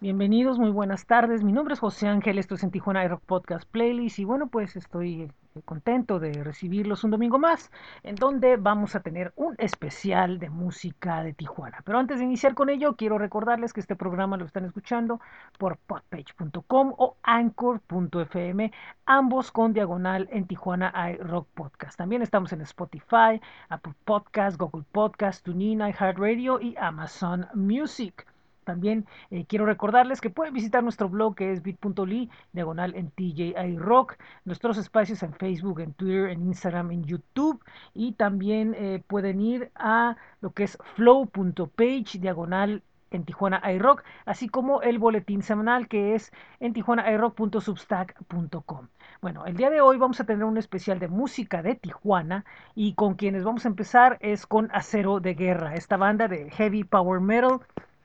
Bienvenidos, muy buenas tardes. Mi nombre es José Ángel, esto es en Tijuana Rock Podcast Playlist y bueno, pues estoy eh, contento de recibirlos un domingo más en donde vamos a tener un especial de música de Tijuana. Pero antes de iniciar con ello, quiero recordarles que este programa lo están escuchando por podpage.com o anchor.fm, ambos con diagonal en Tijuana Rock Podcast. También estamos en Spotify, Apple Podcast, Google Podcast, TuneIn, iHeartRadio y Amazon Music. También eh, quiero recordarles que pueden visitar nuestro blog que es bit.ly, diagonal en TJI Rock, nuestros espacios en Facebook, en Twitter, en Instagram, en YouTube y también eh, pueden ir a lo que es flow.page, diagonal en Tijuana iRock, así como el boletín semanal que es en tijuanairock.substack.com. Bueno, el día de hoy vamos a tener un especial de música de Tijuana y con quienes vamos a empezar es con Acero de Guerra, esta banda de heavy power metal.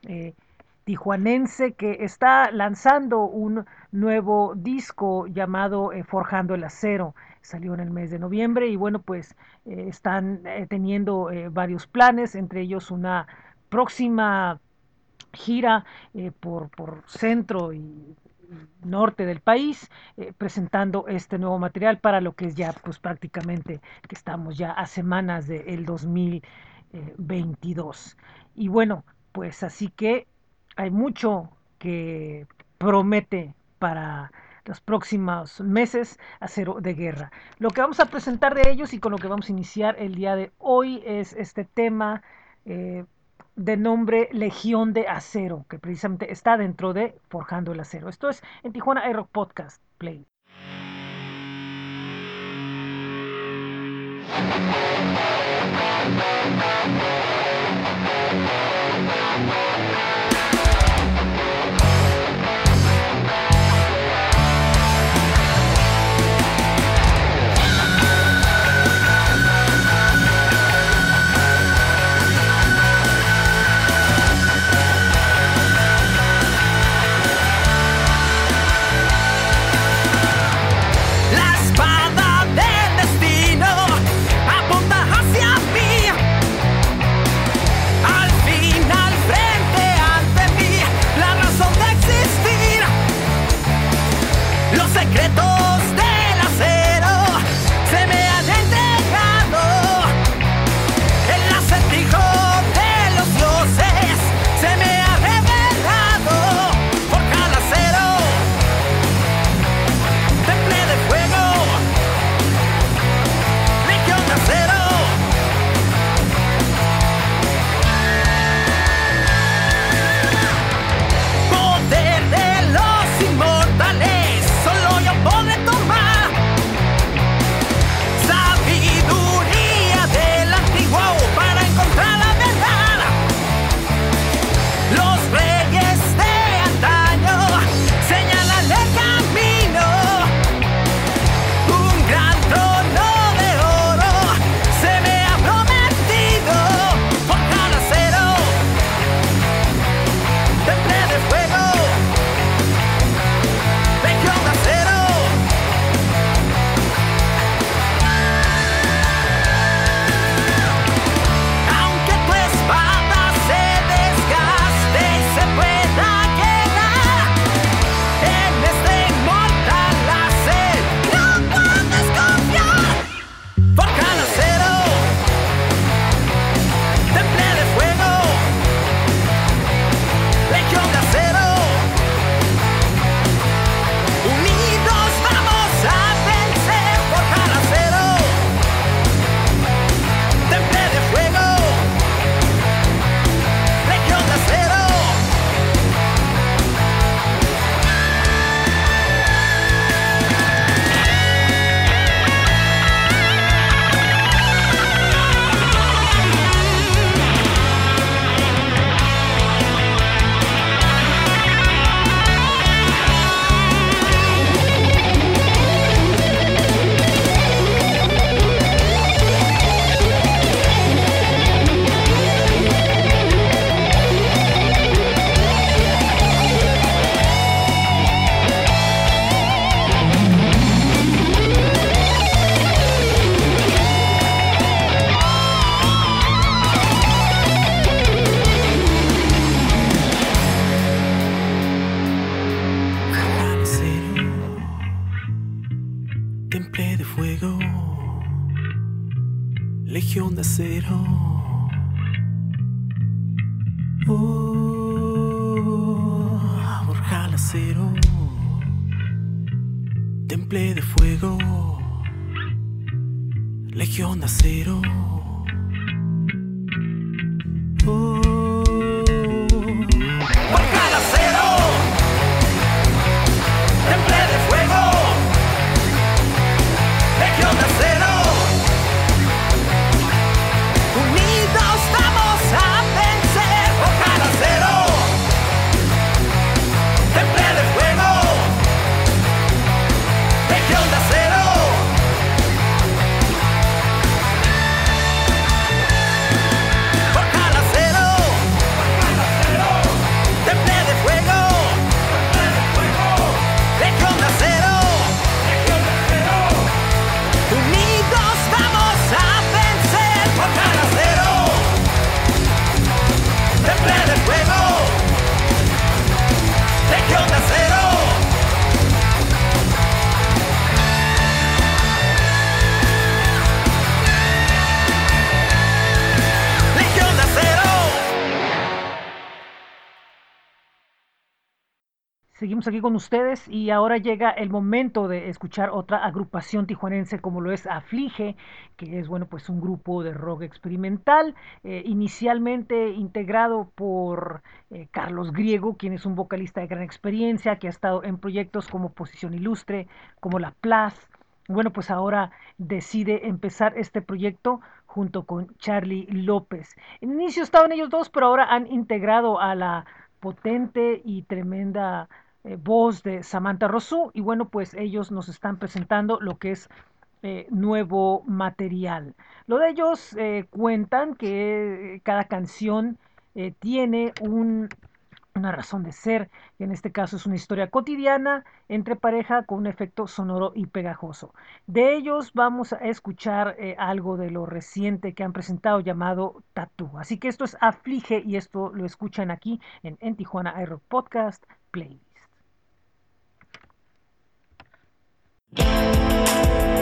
Eh, tijuanense que está lanzando un nuevo disco llamado eh, Forjando el Acero. Salió en el mes de noviembre y bueno, pues eh, están eh, teniendo varios planes, entre ellos una próxima gira por, por centro y norte del país presentando este nuevo material para lo que es ya pues prácticamente que estamos ya a semanas del 2022 y bueno pues así que hay mucho que promete para los próximos meses acero de guerra. Lo que vamos a presentar de ellos y con lo que vamos a iniciar el día de hoy es este tema eh, de nombre Legión de Acero, que precisamente está dentro de Forjando el Acero. Esto es en Tijuana Aero Podcast Play. Aquí con ustedes y ahora llega el momento de escuchar otra agrupación tijuanense como lo es Aflige, que es bueno pues un grupo de rock experimental, eh, inicialmente integrado por eh, Carlos Griego, quien es un vocalista de gran experiencia, que ha estado en proyectos como Posición Ilustre, como La Plaz. Bueno, pues ahora decide empezar este proyecto junto con Charlie López. En inicio estaban ellos dos, pero ahora han integrado a la potente y tremenda eh, voz de Samantha Rosu y bueno pues ellos nos están presentando lo que es eh, nuevo material. Lo de ellos eh, cuentan que cada canción tiene un, una razón de ser, que en este caso es una historia cotidiana entre pareja con un efecto sonoro y pegajoso. De ellos vamos a escuchar algo de lo reciente que han presentado llamado Tattoo. Así que esto es Aflige y esto lo escuchan aquí en, en Tijuana Aero Podcast Play. Música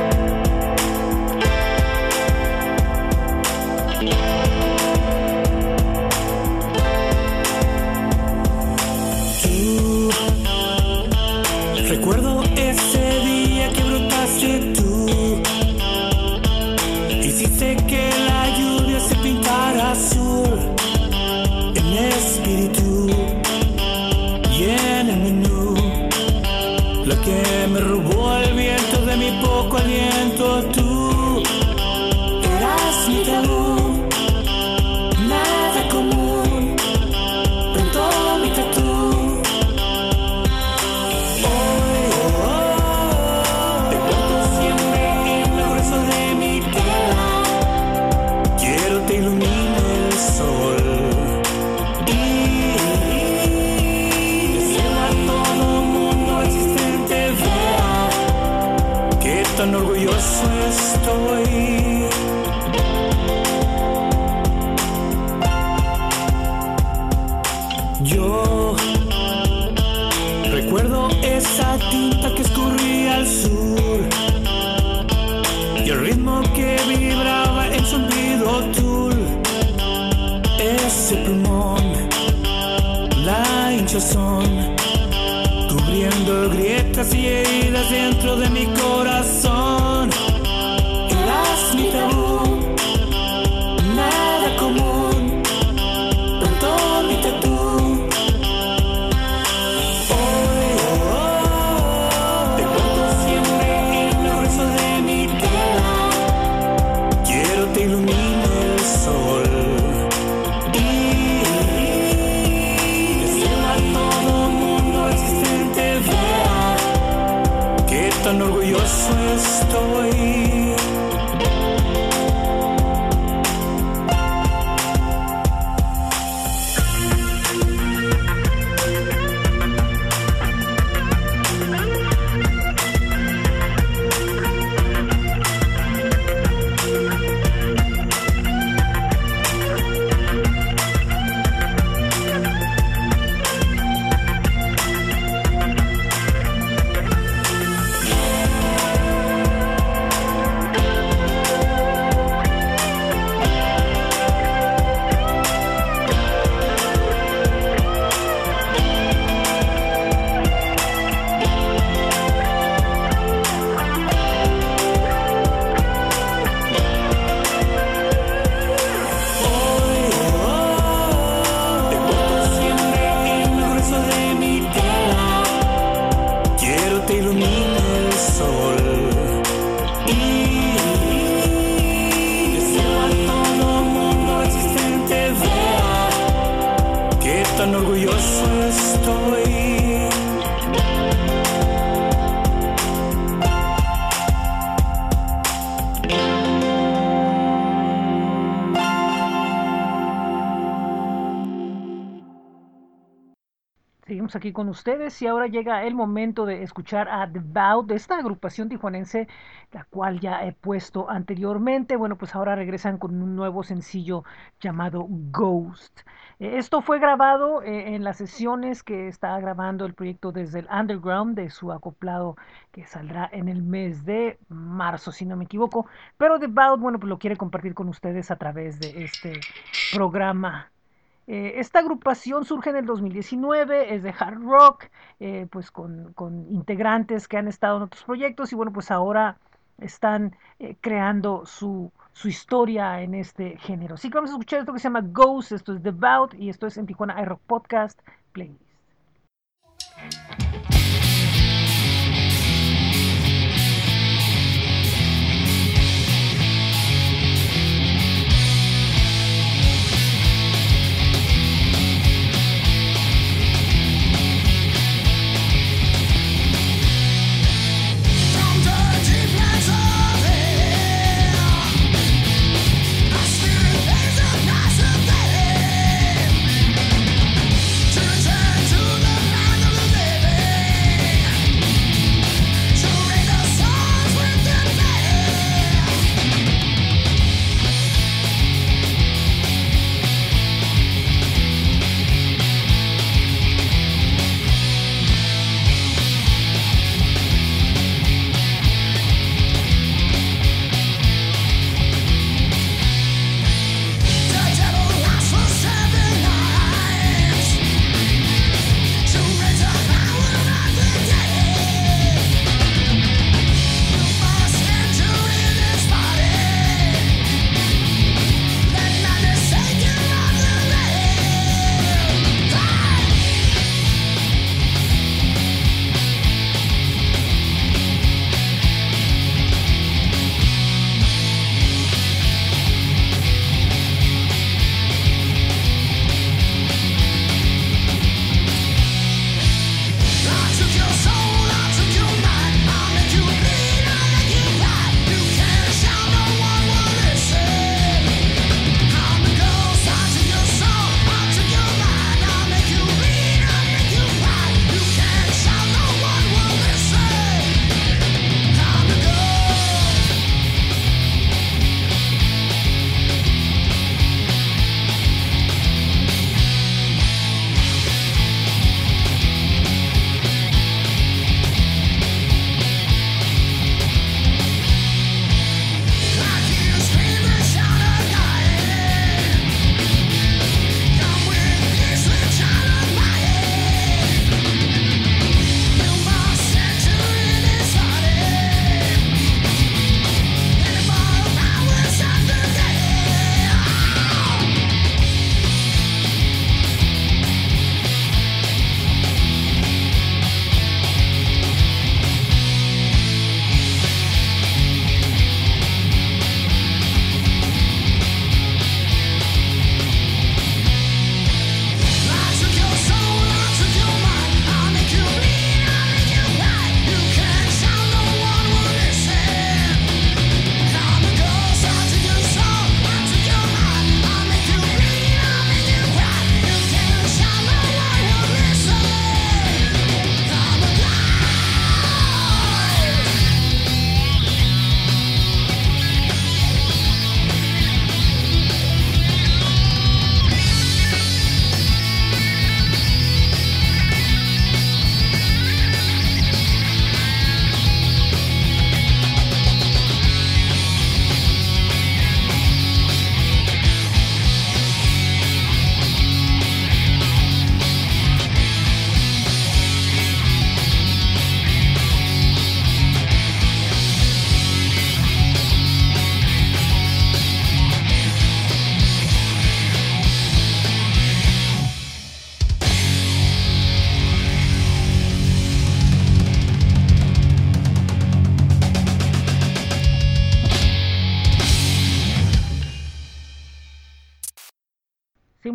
con ustedes y ahora llega el momento de escuchar a The Bout de esta agrupación tijuanense, la cual ya he puesto anteriormente. Bueno, pues ahora regresan con un nuevo sencillo llamado Ghost. Eh, esto fue grabado eh, en las sesiones que está grabando el proyecto desde el Underground de su acoplado que saldrá en el mes de marzo, si no me equivoco. Pero The Bout, bueno, pues lo quiere compartir con ustedes a través de este programa eh, esta agrupación surge en el 2019, es de hard rock, eh, pues con, con, integrantes que han estado en otros proyectos y bueno, pues ahora están eh, creando su, su, historia en este género. Así que vamos a escuchar esto que se llama Ghost, esto es Devout y esto es en Tijuana iRock Podcast Playlist.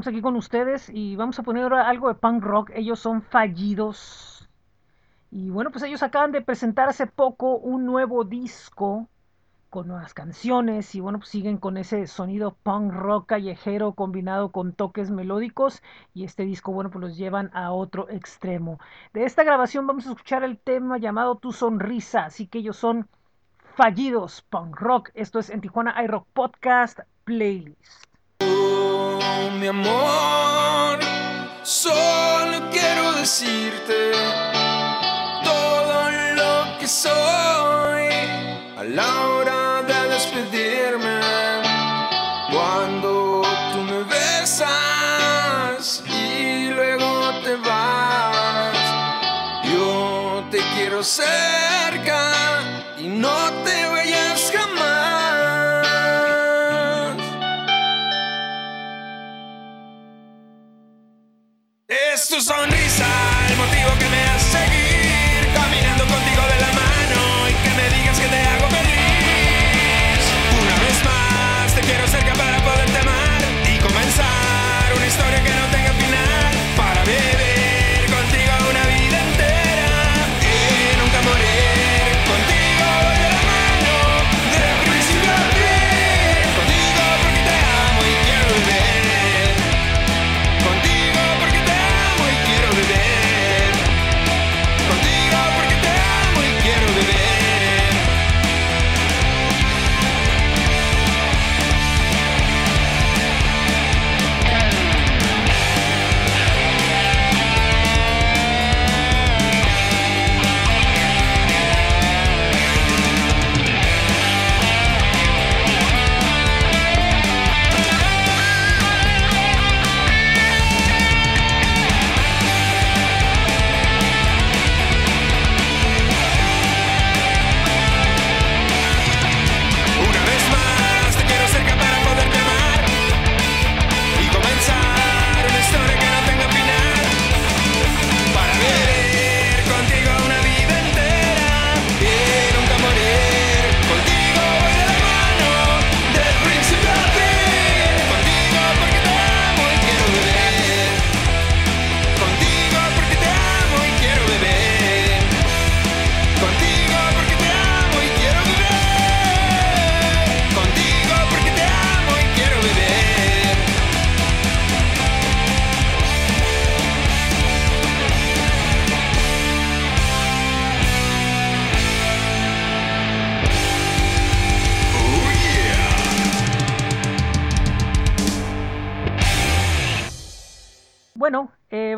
Aquí con ustedes y vamos a poner algo de punk rock. Ellos son fallidos. Y bueno, pues ellos acaban de presentar hace poco un nuevo disco con nuevas canciones y bueno, pues siguen con ese sonido punk rock callejero combinado con toques melódicos y este disco, bueno, pues los llevan a otro extremo. De esta grabación vamos a escuchar el tema llamado Tu Sonrisa, así que ellos son fallidos punk rock. Esto es en Tijuana iRock Podcast Playlist. Mi amor, solo quiero decirte todo lo que soy a la hora de despedirme. Cuando tú me besas y luego te vas, yo te quiero cerca Es tu sonrisa el motivo que me hace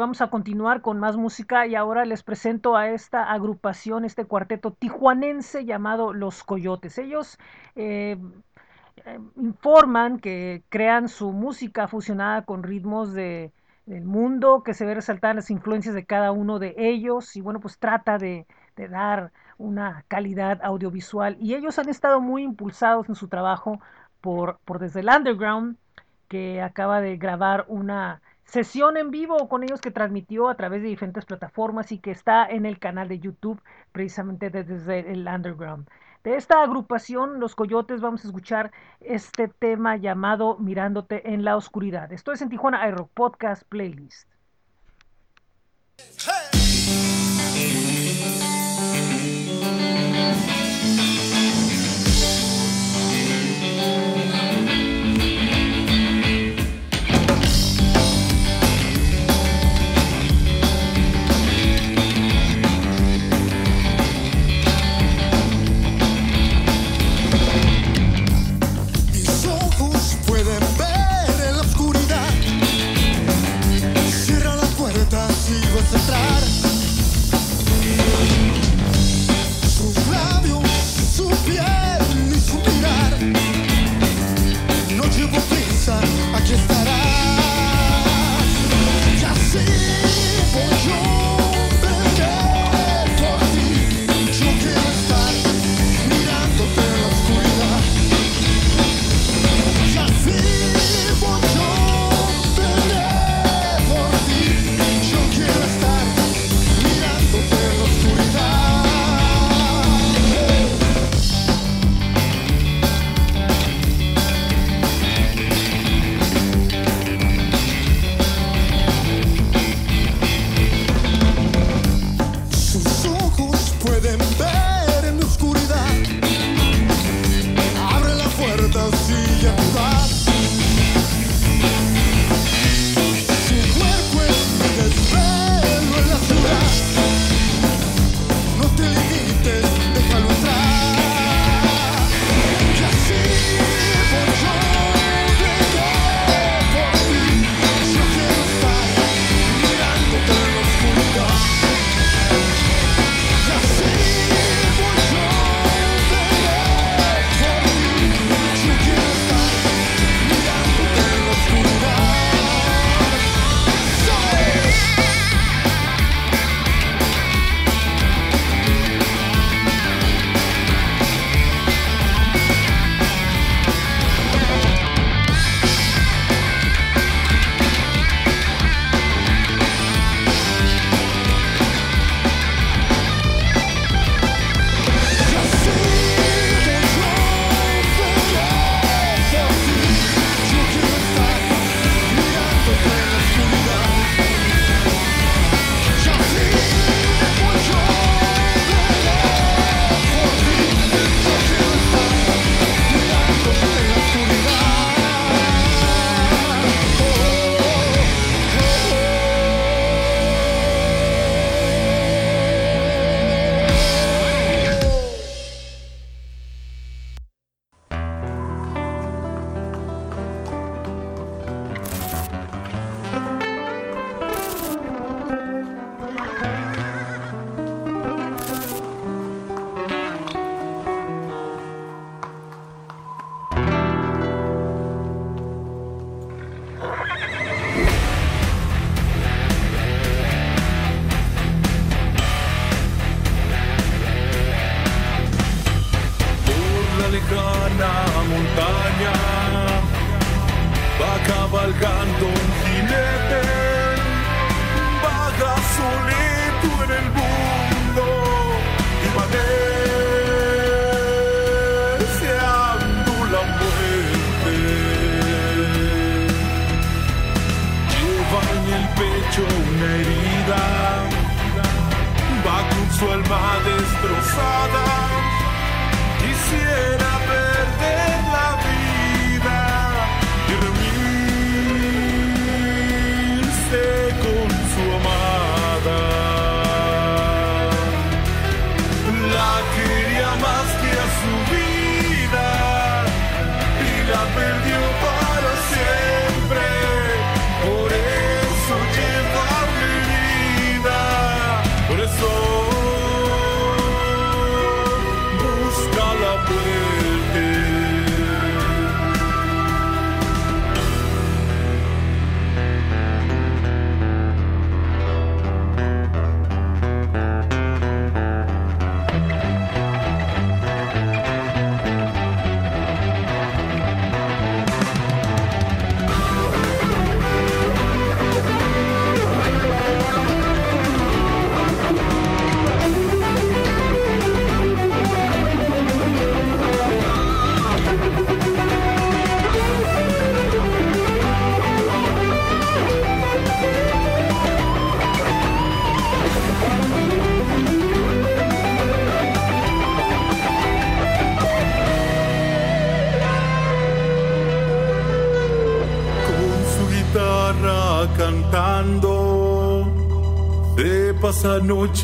vamos a continuar con más música y ahora les presento a esta agrupación, este cuarteto tijuanense llamado Los Coyotes. Ellos eh, eh, informan que crean su música fusionada con ritmos de, del mundo, que se ve resaltar las influencias de cada uno de ellos y bueno, pues trata de, de dar una calidad audiovisual y ellos han estado muy impulsados en su trabajo por, por desde el underground que acaba de grabar una sesión en vivo con ellos que transmitió a través de diferentes plataformas y que está en el canal de YouTube precisamente desde el underground. De esta agrupación, Los Coyotes, vamos a escuchar este tema llamado Mirándote en la Oscuridad. Esto es en Tijuana Aero Podcast Playlist.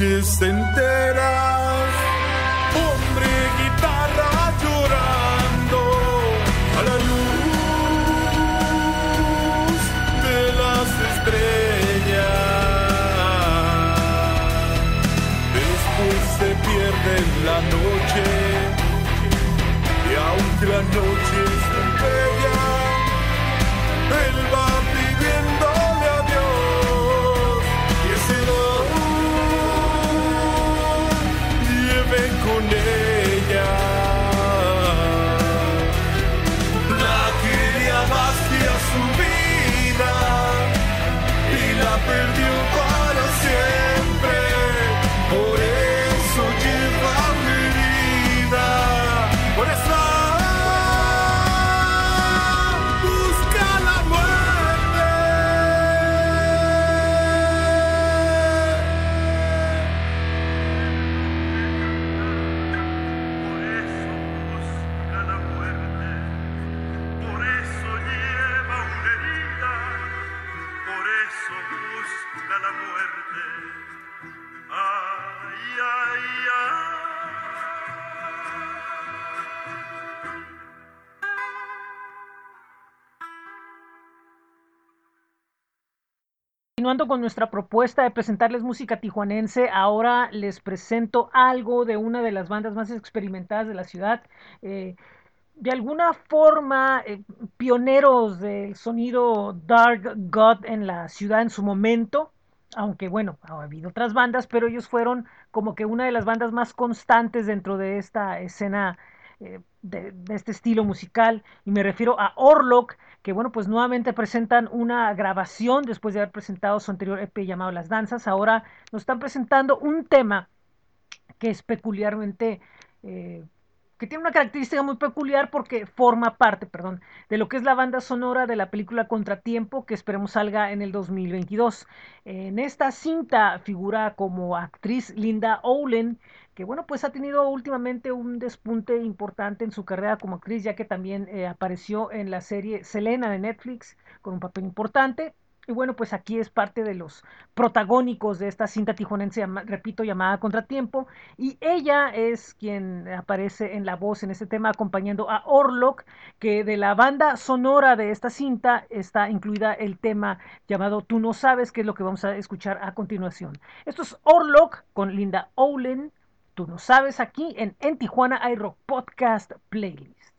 Noches enteras. Hombre, guitarra llorando a la luz de las estrellas. Después se pierde en la noche y aunque la noche Continuando con nuestra propuesta de presentarles música tijuanense, ahora les presento algo de una de las bandas más experimentadas de la ciudad. Eh, de alguna forma, eh, pioneros del sonido Dark God en la ciudad en su momento, aunque bueno, ha habido otras bandas, pero ellos fueron como que una de las bandas más constantes dentro de esta escena eh, de, este estilo musical, y me refiero a Orlok, que bueno, pues nuevamente presentan una grabación después de haber presentado su anterior EP llamado Las Danzas. Ahora nos están presentando un tema que es peculiarmente, eh, que tiene una característica muy peculiar porque forma parte, perdón, de lo que es la banda sonora de la película Contratiempo, que esperemos salga en el 2022. En esta cinta figura como actriz Linda Owen, que bueno, pues ha tenido últimamente un despunte importante en su carrera como actriz, ya que también eh, apareció en la serie Selena de Netflix con un papel importante. Y bueno, pues aquí es parte de los protagónicos de esta cinta tijuanense, repito, llamada Contratiempo. Y ella es quien aparece en la voz en este tema, acompañando a Orlok, que de la banda sonora de esta cinta está incluida el tema llamado Tú no sabes, que es lo que vamos a escuchar a continuación. Esto es Orlok con Linda Owlen. Tú no sabes aquí en En Tijuana iRock Podcast Playlist.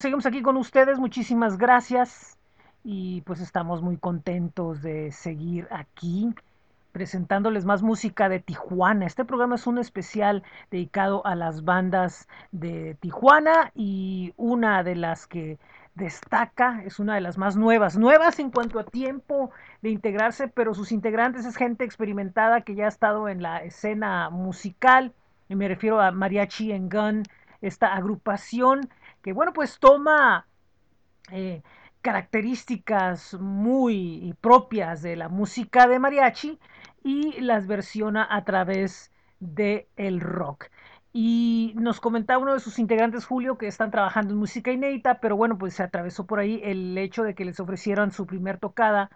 Seguimos aquí con ustedes, muchísimas gracias y pues estamos muy contentos de seguir aquí presentándoles más música de Tijuana. Este programa es un especial dedicado a las bandas de Tijuana y una de las que destaca es una de las más nuevas, nuevas en cuanto a tiempo de integrarse, pero sus integrantes es gente experimentada que ya ha estado en la escena musical, y me refiero a Mariachi and Gun, esta agrupación que bueno pues toma eh, características muy propias de la música de mariachi y las versiona a través de el rock. Y nos comentaba uno de sus integrantes, Julio, que están trabajando en música inédita, pero bueno, pues se atravesó por ahí el hecho de que les ofrecieran su primer tocada.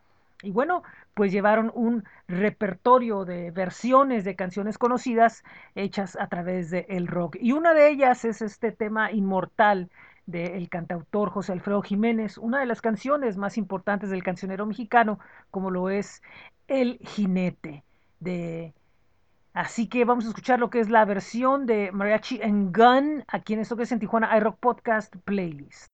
Y bueno, pues llevaron un repertorio de versiones de canciones conocidas hechas a través del el rock. Y una de ellas es este tema inmortal del cantautor José Alfredo Jiménez, una de las canciones más importantes del cancionero mexicano, como lo es El Jinete. De... Así que vamos a escuchar lo que es la versión de Mariachi and Gun aquí en esto que es en Tijuana iRock Podcast Playlist.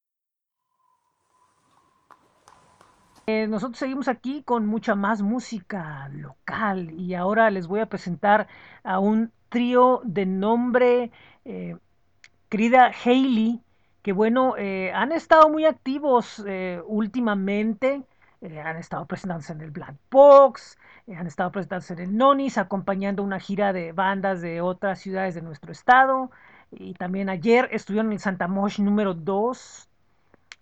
Eh, nosotros seguimos aquí con mucha más música local y ahora les voy a presentar a un trío de nombre eh, querida Hailey, que bueno, eh, han estado muy activos últimamente, han estado presentándose en el Black Box, han estado presentándose en el Nonis, acompañando una gira de bandas de otras ciudades de nuestro estado, y también ayer estuvieron en el Santa Mosh número 2,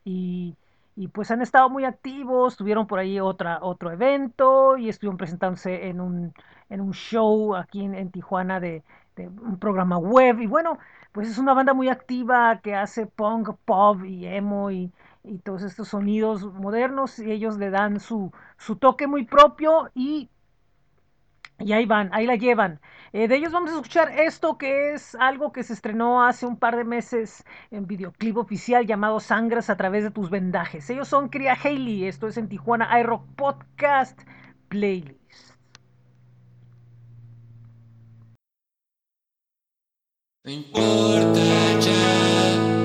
y, y pues han estado muy activos, tuvieron por ahí otra, otro evento, y estuvieron presentándose en un, en un show aquí en, Tijuana de, de un programa web, y bueno, pues es una banda muy activa que hace punk, pop y emo y, y todos estos sonidos modernos y ellos le dan su, su toque muy propio y, y ahí van, ahí la llevan. Eh, de ellos vamos a escuchar esto que es algo que se estrenó hace un par de meses en videoclip oficial llamado Sangras a través de tus vendajes. Ellos son Cria Haley, esto es en Tijuana iRock Podcast Playlist. No importa ya.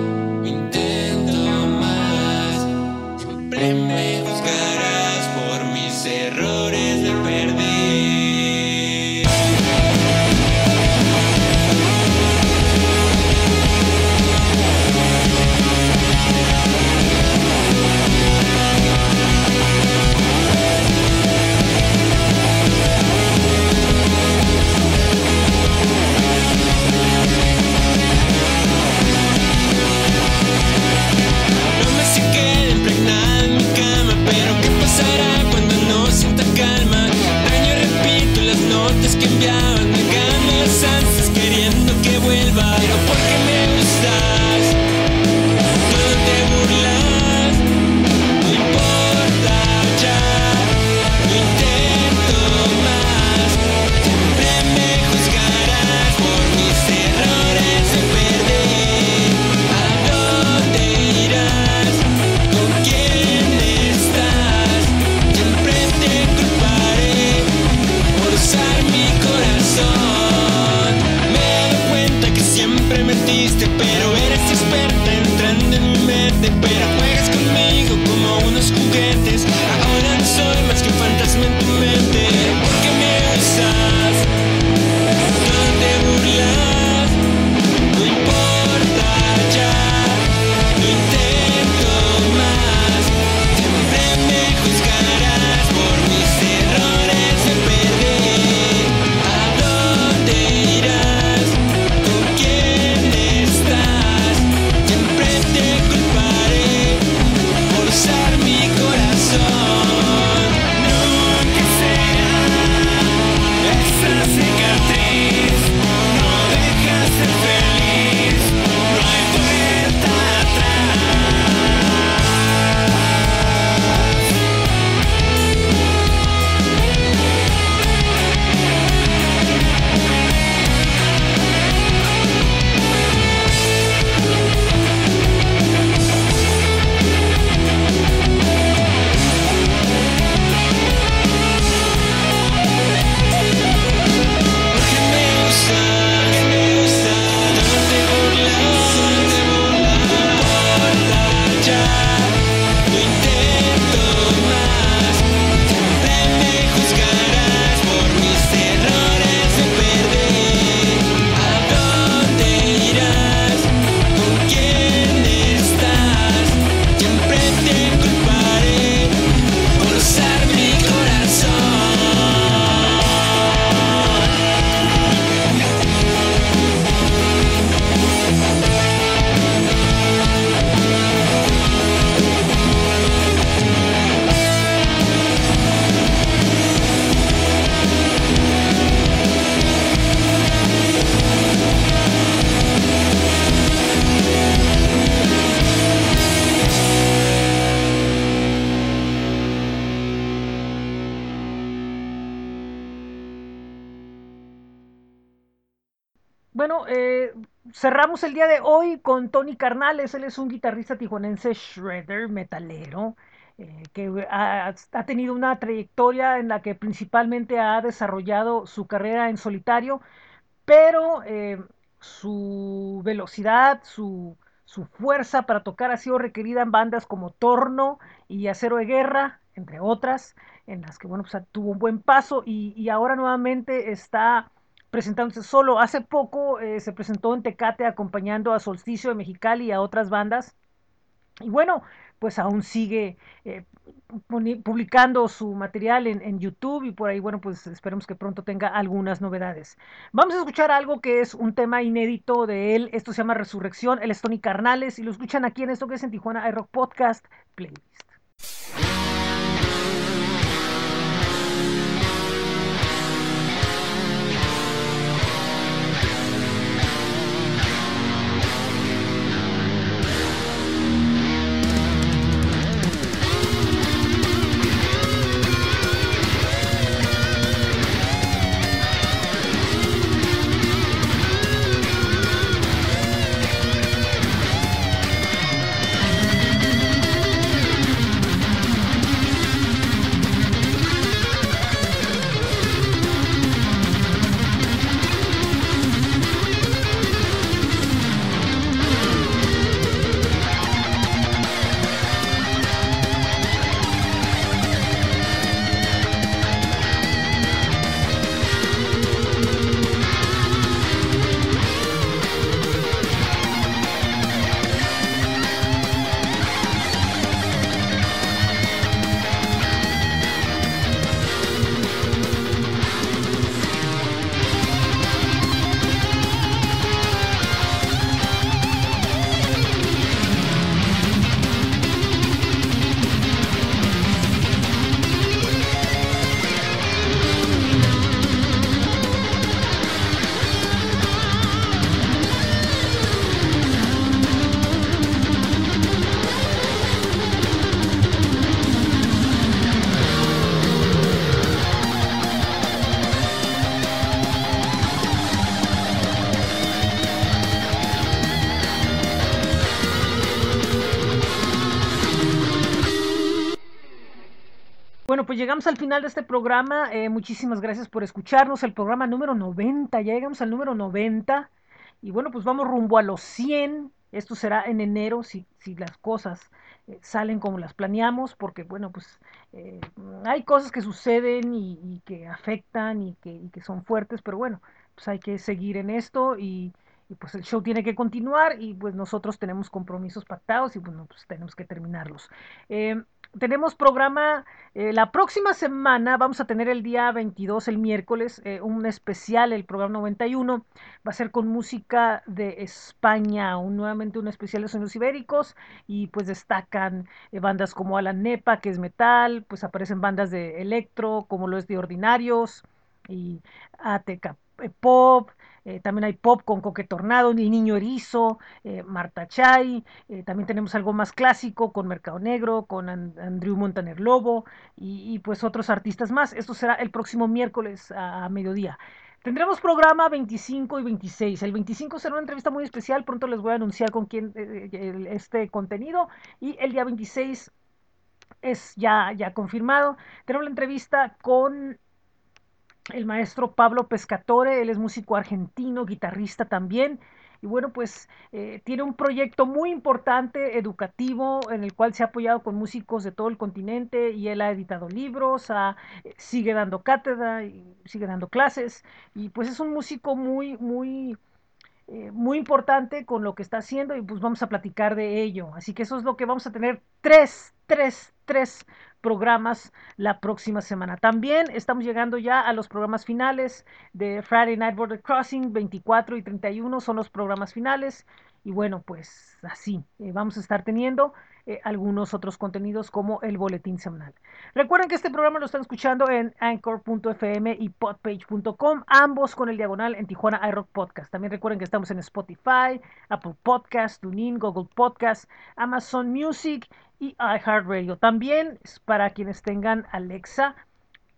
Cerramos el día de hoy con Tony Carnales. Él es un guitarrista tijuanense shredder, metalero, eh, que ha, tenido una trayectoria en la que principalmente ha desarrollado su carrera en solitario, pero eh, su velocidad, su, su fuerza para tocar ha sido requerida en bandas como Torno y Acero de Guerra, entre otras, en las que bueno, pues, tuvo un buen paso y ahora nuevamente está presentándose solo. Hace poco eh, se presentó en Tecate acompañando a Solsticio de Mexicali y a otras bandas. Y bueno, pues aún sigue eh, publicando su material en, en YouTube y por ahí, bueno, pues esperemos que pronto tenga algunas novedades. Vamos a escuchar algo que es un tema inédito de él. Esto se llama Resurrección. Él es Tony Carnales y lo escuchan aquí en esto que es en Tijuana iRock Podcast Playlist. Pues llegamos al final de este programa. Eh, muchísimas gracias por escucharnos. El programa número 90, ya llegamos al número 90. Y bueno, pues vamos rumbo a los 100. Esto será en enero si, las cosas eh, salen como las planeamos, porque bueno, pues eh, hay cosas que suceden y, que afectan y que, son fuertes, pero bueno, pues hay que seguir en esto y, pues el show tiene que continuar y pues nosotros tenemos compromisos pactados y bueno, pues tenemos que terminarlos. Eh, tenemos programa eh, la próxima semana, vamos a tener el día 22, el miércoles, eh, un especial, el programa 91, va a ser con música de España, un, nuevamente un especial de sonidos ibéricos. Y pues destacan eh, bandas como Alan Nepa, que es metal, pues aparecen bandas de electro, como lo es de Ordinarios y ATK Pop, eh, también hay pop con Coque Tornado, El Niño Erizo, eh, Marta Chay, eh, también tenemos algo más clásico con Mercado Negro, con And Andrew Montaner Lobo y, pues otros artistas más. Esto será el próximo miércoles a, mediodía. Tendremos programa 25 y 26. El 25 será una entrevista muy especial, pronto les voy a anunciar con quién este contenido y el día 26 es ya, ya confirmado. Tenemos la entrevista con el maestro Pablo Pescatore, él es músico argentino, guitarrista también. Y bueno, pues eh, tiene un proyecto muy importante, educativo, en el cual se ha apoyado con músicos de todo el continente y él ha editado libros, ha, sigue dando cátedra y sigue dando clases. Y pues es un músico muy, muy, eh, muy importante con lo que está haciendo y pues vamos a platicar de ello. Así que eso es lo que vamos a tener tres, tres, tres programas la próxima semana. También estamos llegando ya a los programas finales de Friday Night Border Crossing 24 y 31 son los programas finales y bueno pues así eh, vamos a estar teniendo eh, algunos otros contenidos como el boletín semanal. Recuerden que este programa lo están escuchando en anchor.fm y podpage.com, ambos con el diagonal en Tijuana iRock Podcast. También recuerden que estamos en Spotify, Apple Podcast, TuneIn, Google Podcast, Amazon Music y iHeartRadio. También para quienes tengan Alexa,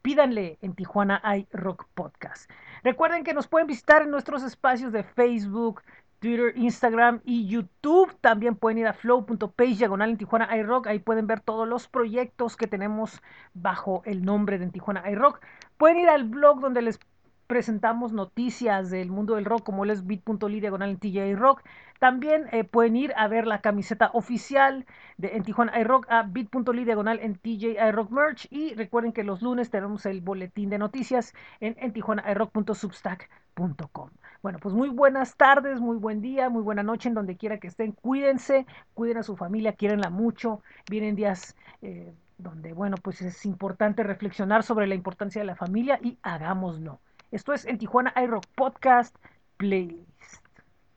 pídanle en Tijuana iRock Podcast. Recuerden que nos pueden visitar en nuestros espacios de Facebook, Twitter, Instagram y YouTube. También pueden ir a flow.page diagonal en Tijuana iRock. Ahí pueden ver todos los proyectos que tenemos bajo el nombre de en Tijuana iRock. Pueden ir al blog donde les presentamos noticias del mundo del rock como es bit.ly diagonal en TJ Rock. También eh, pueden ir a ver la camiseta oficial de en Tijuana iRock a bit.ly diagonal en TJ iRock Merch. Y recuerden que los lunes tenemos el boletín de noticias en, en tijuanairock.substack.com. Bueno, pues muy buenas tardes, muy buen día, muy buena noche en donde quiera que estén. Cuídense, cuiden a su familia, quierenla mucho. Vienen días eh, donde, bueno, pues es importante reflexionar sobre la importancia de la familia y hagámoslo. Esto es en Tijuana iRock Podcast Playlist.